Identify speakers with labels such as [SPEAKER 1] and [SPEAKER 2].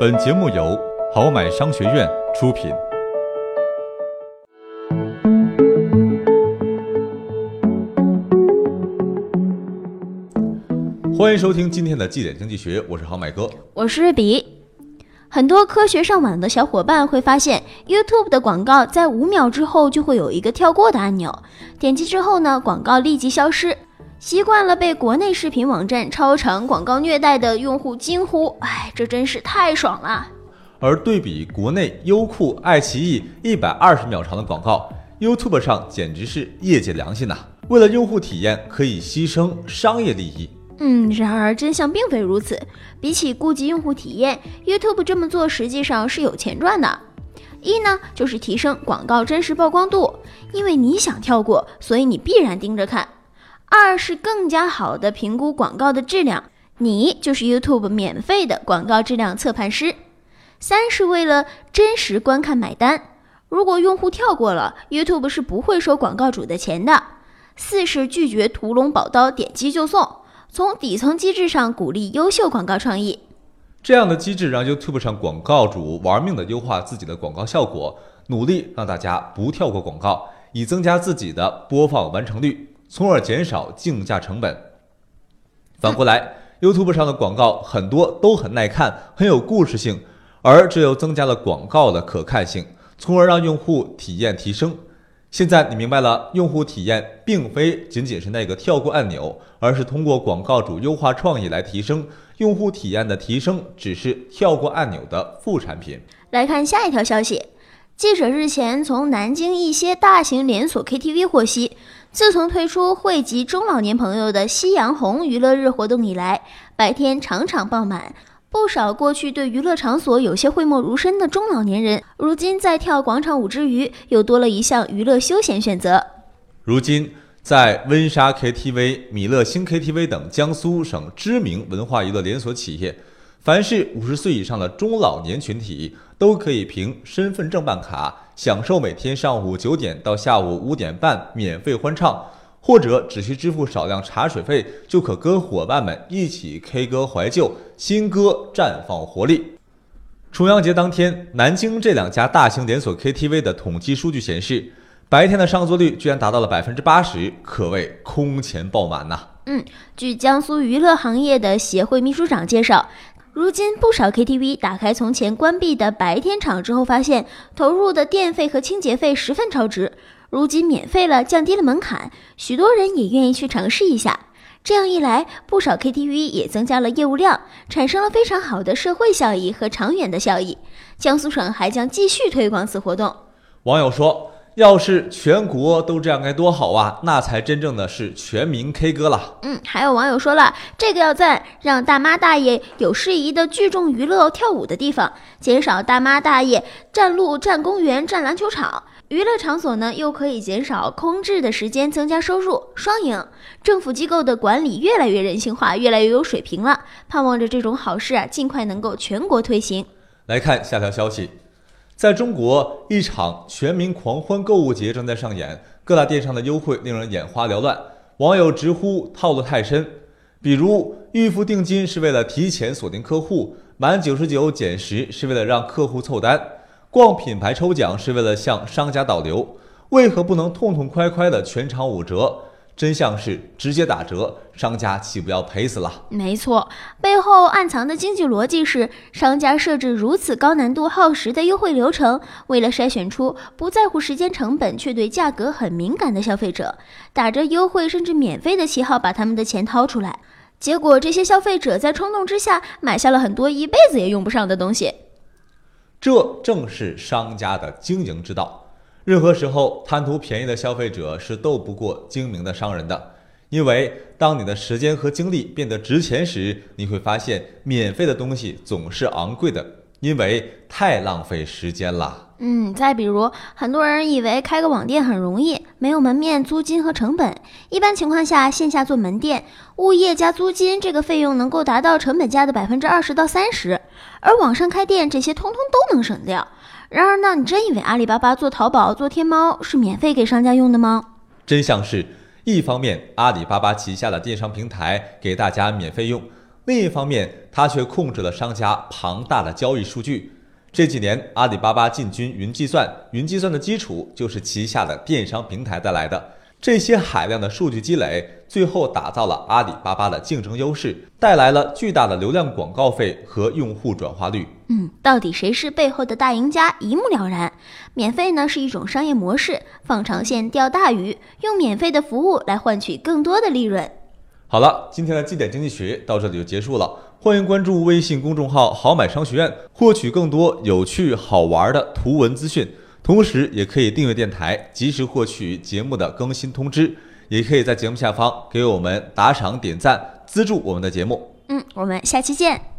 [SPEAKER 1] 本节目由好买商学院出品。欢迎收听今天的《绩点经济学》，我是好买哥，
[SPEAKER 2] 我是瑞比。很多科学上网的小伙伴会发现，YouTube 的广告在五秒之后就会有一个跳过的按钮，点击之后呢，广告立即消失。习惯了被国内视频网站超长广告虐待的用户惊呼：“哎，这真是太爽了！”
[SPEAKER 1] 而对比国内优酷、爱奇艺一百二十秒长的广告，YouTube 上简直是业界良心呐！为了用户体验，可以牺牲商业利益。
[SPEAKER 2] 嗯，然而真相并非如此。比起顾及用户体验，YouTube 这么做实际上是有钱赚的。一呢，就是提升广告真实曝光度，因为你想跳过，所以你必然盯着看。二是更加好的评估广告的质量，你就是 YouTube 免费的广告质量测判师。三是为了真实观看买单，如果用户跳过了，YouTube 是不会收广告主的钱的。四是拒绝屠龙宝刀，点击就送，从底层机制上鼓励优秀广告创意。
[SPEAKER 1] 这样的机制让 YouTube 上广告主玩命的优化自己的广告效果，努力让大家不跳过广告，以增加自己的播放完成率。从而减少竞价成本。反过来，YouTube 上的广告很多都很耐看，很有故事性，而这又增加了广告的可看性，从而让用户体验提升。现在你明白了，用户体验并非仅仅是那个跳过按钮，而是通过广告主优化创意来提升用户体验的提升，只是跳过按钮的副产品。
[SPEAKER 2] 来看下一条消息，记者日前从南京一些大型连锁 KTV 获悉。自从推出惠及中老年朋友的夕阳红娱乐日活动以来，白天场场爆满。不少过去对娱乐场所有些讳莫如深的中老年人，如今在跳广场舞之余，又多了一项娱乐休闲选择。
[SPEAKER 1] 如今，在温莎 KTV、米乐星 KTV 等江苏省知名文化娱乐连锁企业，凡是五十岁以上的中老年群体，都可以凭身份证办卡。享受每天上午九点到下午五点半免费欢唱，或者只需支付少量茶水费，就可跟伙伴们一起 K 歌怀旧，新歌绽放活力。重阳节当天，南京这两家大型连锁 KTV 的统计数据显示，白天的上座率居然达到了百分之八十，可谓空前爆满呐。
[SPEAKER 2] 嗯，据江苏娱乐行业的协会秘书长介绍。如今不少 KTV 打开从前关闭的白天场之后，发现投入的电费和清洁费十分超值。如今免费了，降低了门槛，许多人也愿意去尝试一下。这样一来，不少 KTV 也增加了业务量，产生了非常好的社会效益和长远的效益。江苏省还将继续推广此活动。
[SPEAKER 1] 网友说。要是全国都这样该多好啊！那才真正的是全民 K 歌了。
[SPEAKER 2] 嗯，还有网友说了，这个要赞，让大妈大爷有适宜的聚众娱乐跳舞的地方，减少大妈大爷占路、占公园、占篮球场。娱乐场所呢，又可以减少空置的时间，增加收入，双赢。政府机构的管理越来越人性化，越来越有水平了。盼望着这种好事啊，尽快能够全国推行。
[SPEAKER 1] 来看下条消息。在中国，一场全民狂欢购物节正在上演，各大电商的优惠令人眼花缭乱，网友直呼套路太深。比如，预付定金是为了提前锁定客户，满九十九减十是为了让客户凑单，逛品牌抽奖是为了向商家导流，为何不能痛痛快快的全场五折？真相是直接打折，商家岂不要赔死了？
[SPEAKER 2] 没错，背后暗藏的经济逻辑是，商家设置如此高难度、耗时的优惠流程，为了筛选出不在乎时间成本却对价格很敏感的消费者，打着优惠甚至免费的旗号把他们的钱掏出来，结果这些消费者在冲动之下买下了很多一辈子也用不上的东西。
[SPEAKER 1] 这正是商家的经营之道。任何时候，贪图便宜的消费者是斗不过精明的商人的。因为当你的时间和精力变得值钱时，你会发现免费的东西总是昂贵的，因为太浪费时间了。
[SPEAKER 2] 嗯，再比如，很多人以为开个网店很容易，没有门面、租金和成本。一般情况下，线下做门店，物业加租金这个费用能够达到成本价的百分之二十到三十，而网上开店，这些通通都能省掉。然而呢，你真以为阿里巴巴做淘宝、做天猫是免费给商家用的吗？
[SPEAKER 1] 真相是，一方面阿里巴巴旗下的电商平台给大家免费用，另一方面，它却控制了商家庞大的交易数据。这几年，阿里巴巴进军云计算，云计算的基础就是旗下的电商平台带来的。这些海量的数据积累，最后打造了阿里巴巴的竞争优势，带来了巨大的流量广告费和用户转化率。
[SPEAKER 2] 嗯，到底谁是背后的大赢家，一目了然。免费呢是一种商业模式，放长线钓大鱼，用免费的服务来换取更多的利润。
[SPEAKER 1] 好了，今天的绩点经济学到这里就结束了。欢迎关注微信公众号“好买商学院”，获取更多有趣好玩的图文资讯。同时，也可以订阅电台，及时获取节目的更新通知。也可以在节目下方给我们打赏、点赞，资助我们的节目。
[SPEAKER 2] 嗯，我们下期见。